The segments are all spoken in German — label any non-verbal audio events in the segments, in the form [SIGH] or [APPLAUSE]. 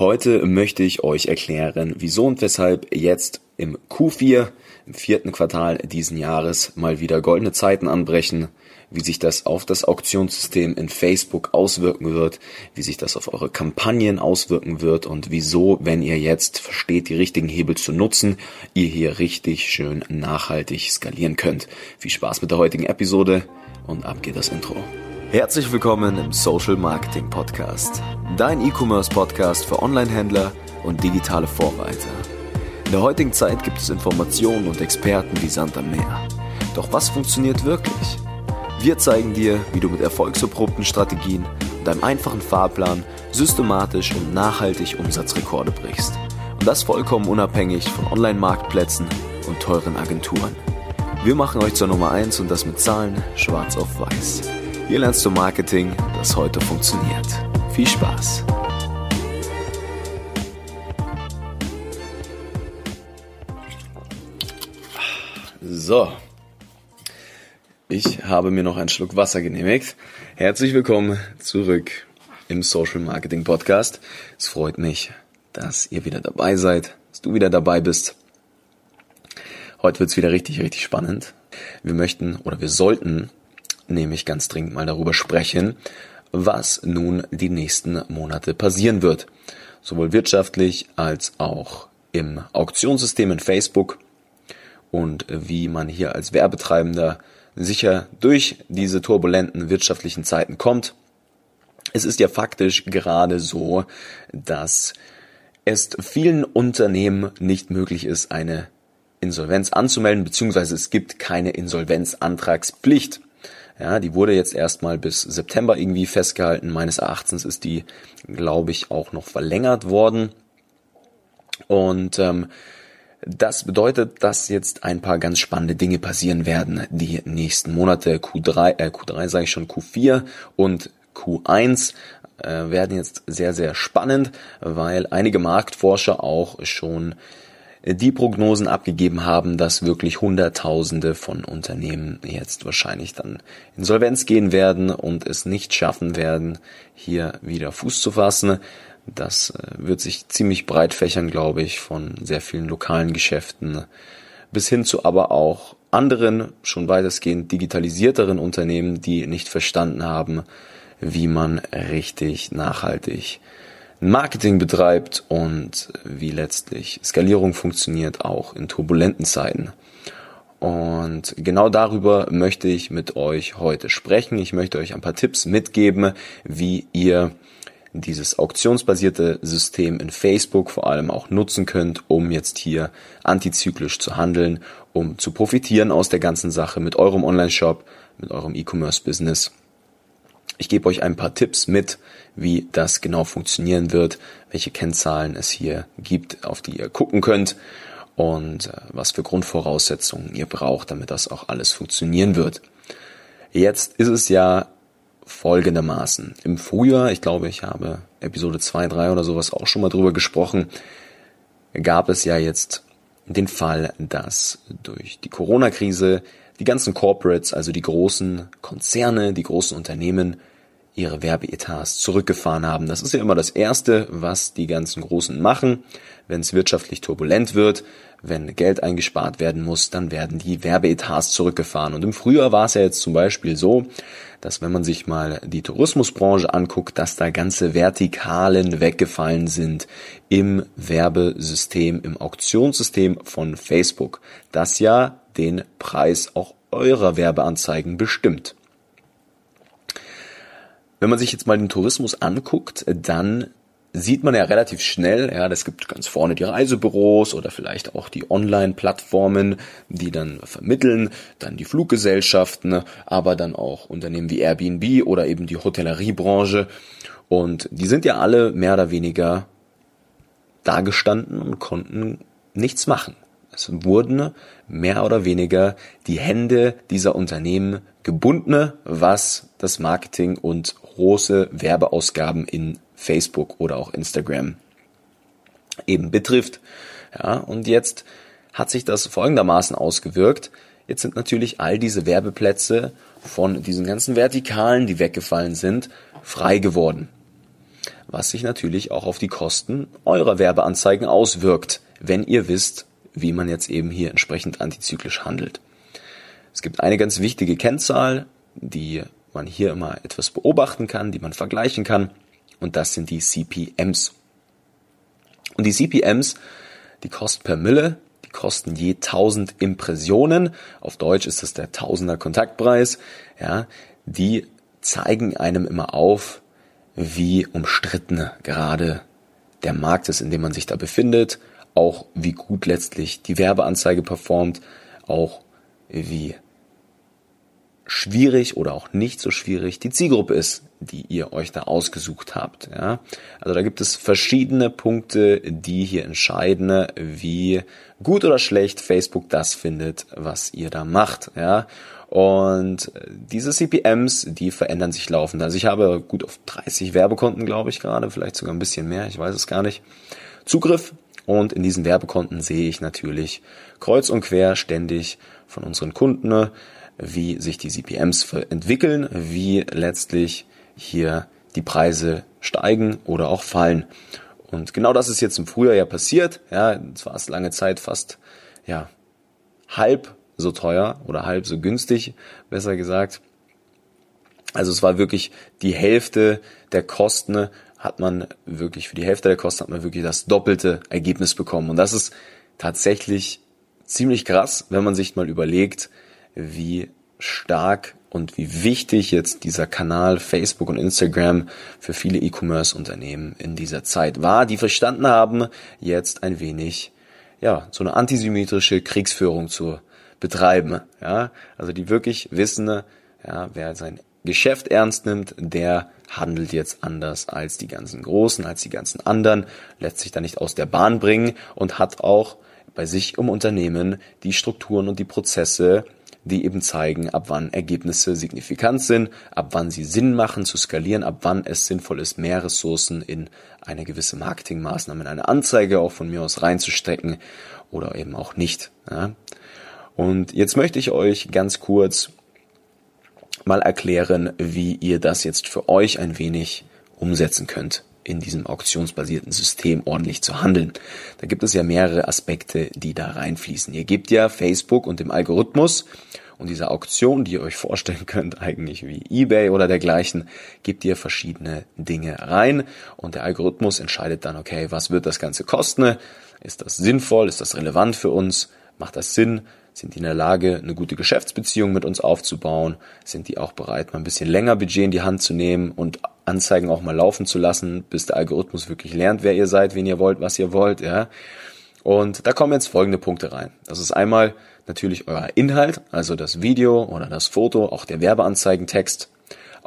Heute möchte ich euch erklären, wieso und weshalb jetzt im Q4, im vierten Quartal diesen Jahres, mal wieder goldene Zeiten anbrechen, wie sich das auf das Auktionssystem in Facebook auswirken wird, wie sich das auf eure Kampagnen auswirken wird und wieso, wenn ihr jetzt versteht, die richtigen Hebel zu nutzen, ihr hier richtig schön nachhaltig skalieren könnt. Viel Spaß mit der heutigen Episode und ab geht das Intro. Herzlich willkommen im Social Marketing Podcast, dein E-Commerce Podcast für Online-Händler und digitale Vorreiter. In der heutigen Zeit gibt es Informationen und Experten wie Sand am Meer. Doch was funktioniert wirklich? Wir zeigen dir, wie du mit erfolgserprobten Strategien und einem einfachen Fahrplan systematisch und nachhaltig Umsatzrekorde brichst. Und das vollkommen unabhängig von Online-Marktplätzen und teuren Agenturen. Wir machen euch zur Nummer 1 und das mit Zahlen schwarz auf weiß. Hier lernst du Marketing, das heute funktioniert. Viel Spaß! So, ich habe mir noch einen Schluck Wasser genehmigt. Herzlich willkommen zurück im Social Marketing Podcast. Es freut mich, dass ihr wieder dabei seid, dass du wieder dabei bist. Heute wird's wieder richtig, richtig spannend. Wir möchten oder wir sollten nämlich ganz dringend mal darüber sprechen, was nun die nächsten Monate passieren wird. Sowohl wirtschaftlich als auch im Auktionssystem in Facebook und wie man hier als Werbetreibender sicher durch diese turbulenten wirtschaftlichen Zeiten kommt. Es ist ja faktisch gerade so, dass es vielen Unternehmen nicht möglich ist, eine Insolvenz anzumelden, beziehungsweise es gibt keine Insolvenzantragspflicht. Ja, die wurde jetzt erstmal bis September irgendwie festgehalten. Meines Erachtens ist die, glaube ich, auch noch verlängert worden. Und ähm, das bedeutet, dass jetzt ein paar ganz spannende Dinge passieren werden die nächsten Monate. Q3, äh, Q3 sage ich schon, Q4 und Q1 äh, werden jetzt sehr, sehr spannend, weil einige Marktforscher auch schon die Prognosen abgegeben haben, dass wirklich Hunderttausende von Unternehmen jetzt wahrscheinlich dann insolvenz gehen werden und es nicht schaffen werden, hier wieder Fuß zu fassen. Das äh, wird sich ziemlich breit fächern, glaube ich, von sehr vielen lokalen Geschäften bis hin zu aber auch anderen, schon weitestgehend digitalisierteren Unternehmen, die nicht verstanden haben, wie man richtig nachhaltig Marketing betreibt und wie letztlich Skalierung funktioniert, auch in turbulenten Zeiten. Und genau darüber möchte ich mit euch heute sprechen. Ich möchte euch ein paar Tipps mitgeben, wie ihr dieses auktionsbasierte System in Facebook vor allem auch nutzen könnt, um jetzt hier antizyklisch zu handeln, um zu profitieren aus der ganzen Sache mit eurem Online-Shop, mit eurem E-Commerce-Business ich gebe euch ein paar Tipps mit, wie das genau funktionieren wird, welche Kennzahlen es hier gibt, auf die ihr gucken könnt und äh, was für Grundvoraussetzungen ihr braucht, damit das auch alles funktionieren wird. Jetzt ist es ja folgendermaßen. Im Frühjahr, ich glaube, ich habe Episode 2, 3 oder sowas auch schon mal drüber gesprochen, gab es ja jetzt den Fall, dass durch die Corona-Krise die ganzen Corporates, also die großen Konzerne, die großen Unternehmen ihre Werbeetats zurückgefahren haben. Das ist ja immer das Erste, was die ganzen Großen machen. Wenn es wirtschaftlich turbulent wird, wenn Geld eingespart werden muss, dann werden die Werbeetats zurückgefahren. Und im Frühjahr war es ja jetzt zum Beispiel so, dass wenn man sich mal die Tourismusbranche anguckt, dass da ganze Vertikalen weggefallen sind im Werbesystem, im Auktionssystem von Facebook, das ja den Preis auch eurer Werbeanzeigen bestimmt. Wenn man sich jetzt mal den Tourismus anguckt, dann sieht man ja relativ schnell, ja, das gibt ganz vorne die Reisebüros oder vielleicht auch die Online-Plattformen, die dann vermitteln, dann die Fluggesellschaften, aber dann auch Unternehmen wie Airbnb oder eben die Hotelleriebranche. Und die sind ja alle mehr oder weniger dagestanden und konnten nichts machen. Wurden mehr oder weniger die Hände dieser Unternehmen gebunden, was das Marketing und große Werbeausgaben in Facebook oder auch Instagram eben betrifft. Ja, und jetzt hat sich das folgendermaßen ausgewirkt. Jetzt sind natürlich all diese Werbeplätze von diesen ganzen Vertikalen, die weggefallen sind, frei geworden. was sich natürlich auch auf die Kosten eurer Werbeanzeigen auswirkt, wenn ihr wisst, wie man jetzt eben hier entsprechend antizyklisch handelt. Es gibt eine ganz wichtige Kennzahl, die man hier immer etwas beobachten kann, die man vergleichen kann, und das sind die CPMs. Und die CPMs, die kosten per Mille, die kosten je 1000 Impressionen, auf Deutsch ist das der Tausender Kontaktpreis, ja, die zeigen einem immer auf, wie umstritten gerade der Markt ist, in dem man sich da befindet, auch wie gut letztlich die Werbeanzeige performt, auch wie schwierig oder auch nicht so schwierig die Zielgruppe ist, die ihr euch da ausgesucht habt. Ja? Also da gibt es verschiedene Punkte, die hier entscheiden, wie gut oder schlecht Facebook das findet, was ihr da macht. Ja? Und diese CPMs, die verändern sich laufend. Also ich habe gut auf 30 Werbekonten, glaube ich gerade, vielleicht sogar ein bisschen mehr, ich weiß es gar nicht. Zugriff und in diesen Werbekonten sehe ich natürlich kreuz und quer ständig von unseren Kunden, wie sich die CPMs entwickeln, wie letztlich hier die Preise steigen oder auch fallen. Und genau das ist jetzt im Frühjahr ja passiert. Ja, es war es lange Zeit fast, ja, halb so teuer oder halb so günstig, besser gesagt. Also es war wirklich die Hälfte der Kosten hat man wirklich, für die Hälfte der Kosten hat man wirklich das doppelte Ergebnis bekommen. Und das ist tatsächlich ziemlich krass, wenn man sich mal überlegt, wie stark und wie wichtig jetzt dieser Kanal Facebook und Instagram für viele E-Commerce-Unternehmen in dieser Zeit war, die verstanden haben, jetzt ein wenig, ja, so eine antisymmetrische Kriegsführung zu betreiben, ja, also die wirklich wissen, ja, wer sein Geschäft ernst nimmt, der handelt jetzt anders als die ganzen Großen, als die ganzen anderen, lässt sich da nicht aus der Bahn bringen und hat auch bei sich im Unternehmen die Strukturen und die Prozesse, die eben zeigen, ab wann Ergebnisse signifikant sind, ab wann sie Sinn machen zu skalieren, ab wann es sinnvoll ist, mehr Ressourcen in eine gewisse Marketingmaßnahme, in eine Anzeige auch von mir aus reinzustecken oder eben auch nicht. Ja. Und jetzt möchte ich euch ganz kurz mal erklären, wie ihr das jetzt für euch ein wenig umsetzen könnt in diesem auktionsbasierten System ordentlich zu handeln. Da gibt es ja mehrere Aspekte, die da reinfließen. Ihr gebt ja Facebook und dem Algorithmus und dieser Auktion, die ihr euch vorstellen könnt, eigentlich wie eBay oder dergleichen, gebt ihr verschiedene Dinge rein und der Algorithmus entscheidet dann, okay, was wird das Ganze kosten? Ist das sinnvoll? Ist das relevant für uns? Macht das Sinn? Sind die in der Lage, eine gute Geschäftsbeziehung mit uns aufzubauen? Sind die auch bereit, mal ein bisschen länger Budget in die Hand zu nehmen und Anzeigen auch mal laufen zu lassen, bis der Algorithmus wirklich lernt, wer ihr seid, wen ihr wollt, was ihr wollt, ja? Und da kommen jetzt folgende Punkte rein. Das ist einmal natürlich euer Inhalt, also das Video oder das Foto, auch der Werbeanzeigentext,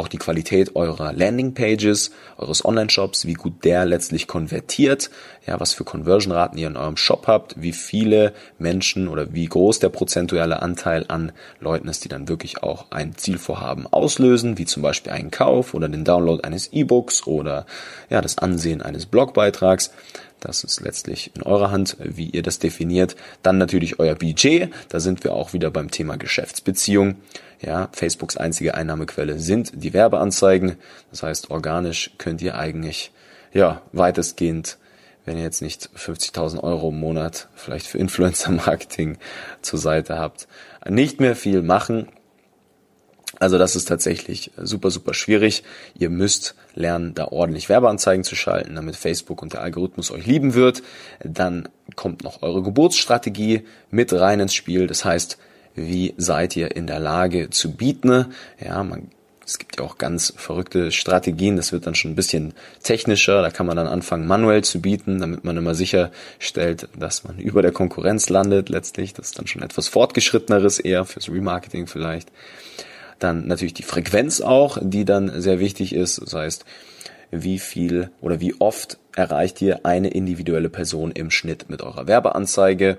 auch die Qualität eurer Landingpages, eures Online-Shops, wie gut der letztlich konvertiert, ja, was für Conversion-Raten ihr in eurem Shop habt, wie viele Menschen oder wie groß der prozentuale Anteil an Leuten ist, die dann wirklich auch ein Zielvorhaben auslösen, wie zum Beispiel einen Kauf oder den Download eines E-Books oder ja, das Ansehen eines Blogbeitrags. Das ist letztlich in eurer Hand, wie ihr das definiert. Dann natürlich euer Budget. Da sind wir auch wieder beim Thema Geschäftsbeziehung. Ja, Facebooks einzige Einnahmequelle sind die Werbeanzeigen. Das heißt, organisch könnt ihr eigentlich, ja, weitestgehend, wenn ihr jetzt nicht 50.000 Euro im Monat vielleicht für Influencer-Marketing zur Seite habt, nicht mehr viel machen. Also das ist tatsächlich super, super schwierig. Ihr müsst lernen, da ordentlich Werbeanzeigen zu schalten, damit Facebook und der Algorithmus euch lieben wird. Dann kommt noch eure Geburtsstrategie mit rein ins Spiel. Das heißt, wie seid ihr in der Lage zu bieten? Ja, man es gibt ja auch ganz verrückte Strategien, das wird dann schon ein bisschen technischer, da kann man dann anfangen manuell zu bieten, damit man immer sicherstellt, dass man [LAUGHS] über der Konkurrenz landet letztlich. Das ist dann schon etwas fortgeschritteneres eher fürs Remarketing vielleicht. Dann natürlich die Frequenz auch, die dann sehr wichtig ist. Das heißt, wie viel oder wie oft erreicht ihr eine individuelle Person im Schnitt mit eurer Werbeanzeige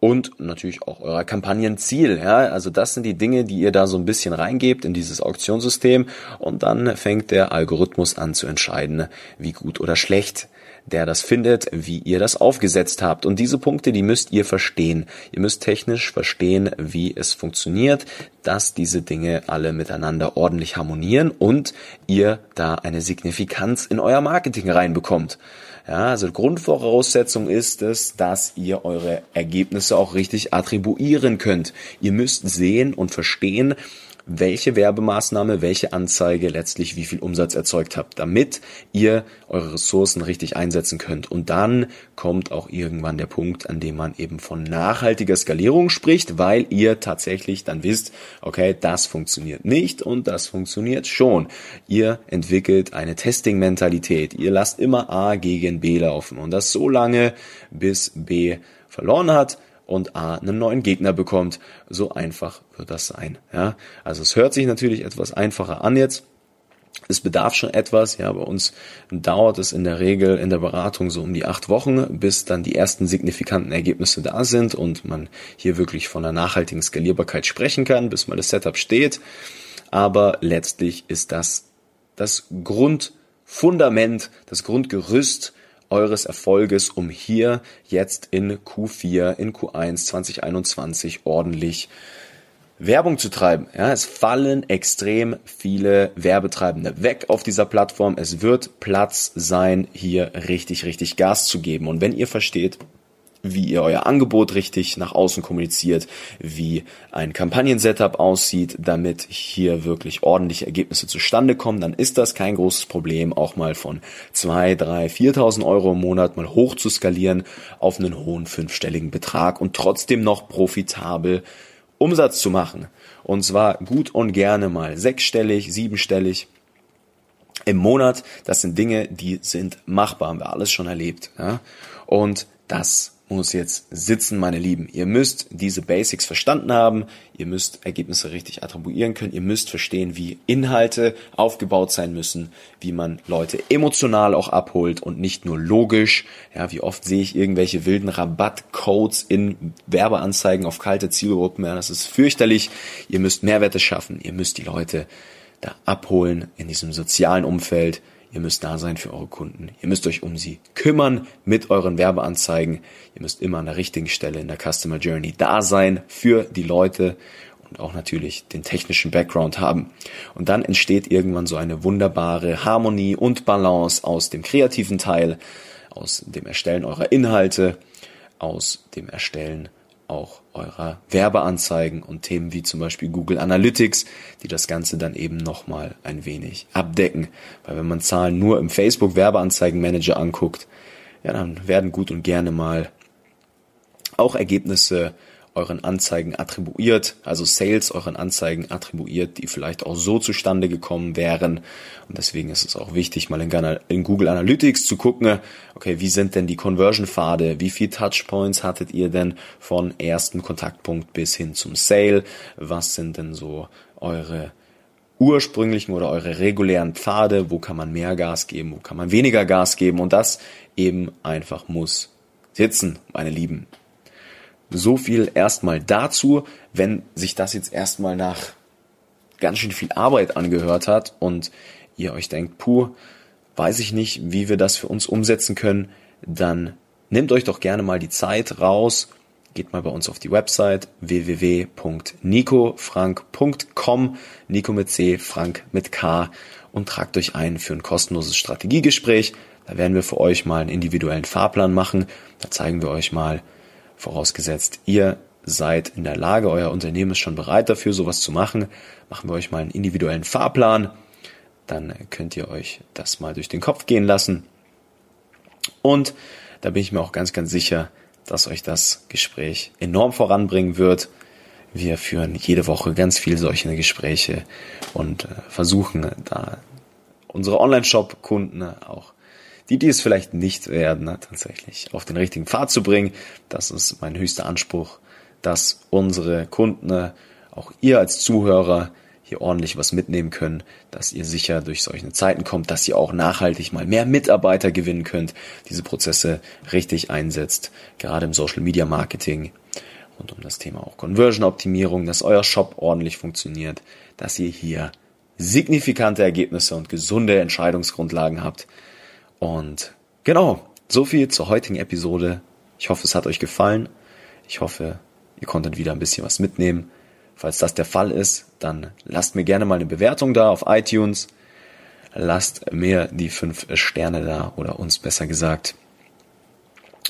und natürlich auch euer Kampagnenziel. Ja, also das sind die Dinge, die ihr da so ein bisschen reingebt in dieses Auktionssystem und dann fängt der Algorithmus an zu entscheiden, wie gut oder schlecht der das findet, wie ihr das aufgesetzt habt. Und diese Punkte, die müsst ihr verstehen. Ihr müsst technisch verstehen, wie es funktioniert, dass diese Dinge alle miteinander ordentlich harmonieren und ihr da eine Signifikanz in euer Marketing reinbekommt. Ja, also Grundvoraussetzung ist es, dass ihr eure Ergebnisse auch richtig attribuieren könnt. Ihr müsst sehen und verstehen, welche Werbemaßnahme, welche Anzeige letztlich wie viel Umsatz erzeugt habt, damit ihr eure Ressourcen richtig einsetzen könnt. Und dann kommt auch irgendwann der Punkt, an dem man eben von nachhaltiger Skalierung spricht, weil ihr tatsächlich dann wisst, okay, das funktioniert nicht und das funktioniert schon. Ihr entwickelt eine Testing-Mentalität. Ihr lasst immer A gegen B laufen und das so lange, bis B verloren hat und A einen neuen Gegner bekommt. So einfach wird das sein. Ja, also es hört sich natürlich etwas einfacher an jetzt. Es bedarf schon etwas, ja, bei uns dauert es in der Regel in der Beratung so um die acht Wochen, bis dann die ersten signifikanten Ergebnisse da sind und man hier wirklich von einer nachhaltigen Skalierbarkeit sprechen kann, bis mal das Setup steht. Aber letztlich ist das das Grundfundament, das Grundgerüst eures Erfolges, um hier jetzt in Q4, in Q1 2021 ordentlich Werbung zu treiben. Ja, es fallen extrem viele Werbetreibende weg auf dieser Plattform. Es wird Platz sein, hier richtig, richtig Gas zu geben. Und wenn ihr versteht, wie ihr euer Angebot richtig nach außen kommuniziert, wie ein Kampagnen-Setup aussieht, damit hier wirklich ordentliche Ergebnisse zustande kommen, dann ist das kein großes Problem, auch mal von zwei, drei, 4.000 Euro im Monat mal hoch zu skalieren auf einen hohen fünfstelligen Betrag und trotzdem noch profitabel Umsatz zu machen. Und zwar gut und gerne mal sechsstellig, siebenstellig im Monat. Das sind Dinge, die sind machbar, haben wir alles schon erlebt. Ja? Und das muss jetzt sitzen, meine Lieben. Ihr müsst diese Basics verstanden haben, ihr müsst Ergebnisse richtig attribuieren können, ihr müsst verstehen, wie Inhalte aufgebaut sein müssen, wie man Leute emotional auch abholt und nicht nur logisch. Ja, wie oft sehe ich irgendwelche wilden Rabattcodes in Werbeanzeigen auf kalte Zielgruppen. Ja, das ist fürchterlich. Ihr müsst Mehrwerte schaffen, ihr müsst die Leute da abholen in diesem sozialen Umfeld. Ihr müsst da sein für eure Kunden. Ihr müsst euch um sie kümmern mit euren Werbeanzeigen. Ihr müsst immer an der richtigen Stelle in der Customer Journey da sein für die Leute und auch natürlich den technischen Background haben. Und dann entsteht irgendwann so eine wunderbare Harmonie und Balance aus dem kreativen Teil, aus dem Erstellen eurer Inhalte, aus dem Erstellen auch eurer Werbeanzeigen und Themen wie zum Beispiel Google Analytics, die das Ganze dann eben nochmal ein wenig abdecken. Weil wenn man Zahlen nur im Facebook Werbeanzeigenmanager anguckt, ja, dann werden gut und gerne mal auch Ergebnisse euren Anzeigen attribuiert, also Sales euren Anzeigen attribuiert, die vielleicht auch so zustande gekommen wären. Und deswegen ist es auch wichtig, mal in Google Analytics zu gucken, okay, wie sind denn die Conversion-Pfade, wie viel Touchpoints hattet ihr denn von ersten Kontaktpunkt bis hin zum Sale, was sind denn so eure ursprünglichen oder eure regulären Pfade, wo kann man mehr Gas geben, wo kann man weniger Gas geben? Und das eben einfach muss sitzen, meine Lieben. So viel erstmal dazu, wenn sich das jetzt erstmal nach ganz schön viel Arbeit angehört hat und ihr euch denkt, puh, weiß ich nicht, wie wir das für uns umsetzen können, dann nehmt euch doch gerne mal die Zeit raus, geht mal bei uns auf die Website www.nicofrank.com, Nico mit C, Frank mit K und tragt euch ein für ein kostenloses Strategiegespräch. Da werden wir für euch mal einen individuellen Fahrplan machen. Da zeigen wir euch mal, Vorausgesetzt, ihr seid in der Lage, euer Unternehmen ist schon bereit dafür, sowas zu machen. Machen wir euch mal einen individuellen Fahrplan. Dann könnt ihr euch das mal durch den Kopf gehen lassen. Und da bin ich mir auch ganz, ganz sicher, dass euch das Gespräch enorm voranbringen wird. Wir führen jede Woche ganz viel solche Gespräche und äh, versuchen da unsere Online-Shop-Kunden auch die, die es vielleicht nicht werden, ne, tatsächlich auf den richtigen Pfad zu bringen. Das ist mein höchster Anspruch, dass unsere Kunden, ne, auch ihr als Zuhörer, hier ordentlich was mitnehmen können, dass ihr sicher durch solche Zeiten kommt, dass ihr auch nachhaltig mal mehr Mitarbeiter gewinnen könnt, diese Prozesse richtig einsetzt, gerade im Social Media Marketing und um das Thema auch Conversion Optimierung, dass euer Shop ordentlich funktioniert, dass ihr hier signifikante Ergebnisse und gesunde Entscheidungsgrundlagen habt, und genau, So viel zur heutigen Episode. Ich hoffe, es hat euch gefallen. Ich hoffe, ihr konntet wieder ein bisschen was mitnehmen. Falls das der Fall ist, dann lasst mir gerne mal eine Bewertung da auf iTunes. Lasst mir die fünf Sterne da oder uns besser gesagt.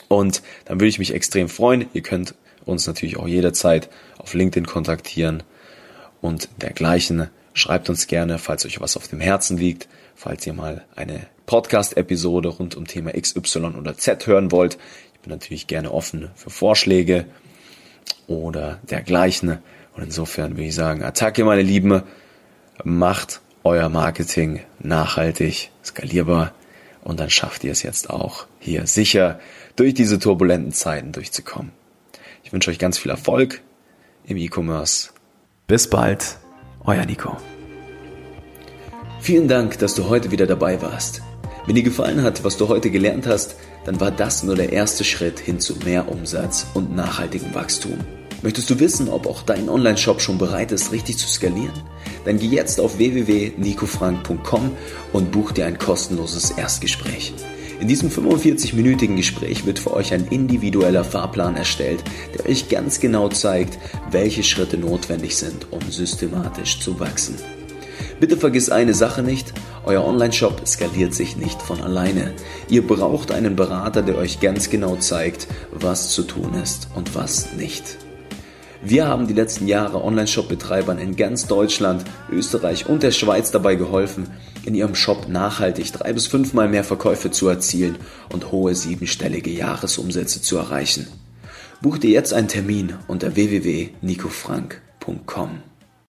Und dann würde ich mich extrem freuen. Ihr könnt uns natürlich auch jederzeit auf LinkedIn kontaktieren und dergleichen. Schreibt uns gerne, falls euch was auf dem Herzen liegt, falls ihr mal eine Podcast-Episode rund um Thema X, Y oder Z hören wollt. Ich bin natürlich gerne offen für Vorschläge oder dergleichen. Und insofern würde ich sagen, Attacke, meine Lieben, macht euer Marketing nachhaltig, skalierbar und dann schafft ihr es jetzt auch hier sicher durch diese turbulenten Zeiten durchzukommen. Ich wünsche euch ganz viel Erfolg im E-Commerce. Bis bald, euer Nico. Vielen Dank, dass du heute wieder dabei warst. Wenn dir gefallen hat, was du heute gelernt hast, dann war das nur der erste Schritt hin zu mehr Umsatz und nachhaltigem Wachstum. Möchtest du wissen, ob auch dein Online-Shop schon bereit ist, richtig zu skalieren? Dann geh jetzt auf www.nicofrank.com und buch dir ein kostenloses Erstgespräch. In diesem 45-minütigen Gespräch wird für euch ein individueller Fahrplan erstellt, der euch ganz genau zeigt, welche Schritte notwendig sind, um systematisch zu wachsen. Bitte vergiss eine Sache nicht, euer Online-Shop skaliert sich nicht von alleine. Ihr braucht einen Berater, der euch ganz genau zeigt, was zu tun ist und was nicht. Wir haben die letzten Jahre Online-Shop-Betreibern in ganz Deutschland, Österreich und der Schweiz dabei geholfen, in ihrem Shop nachhaltig drei bis fünfmal mehr Verkäufe zu erzielen und hohe siebenstellige Jahresumsätze zu erreichen. Buch dir jetzt einen Termin unter www.nicofrank.com.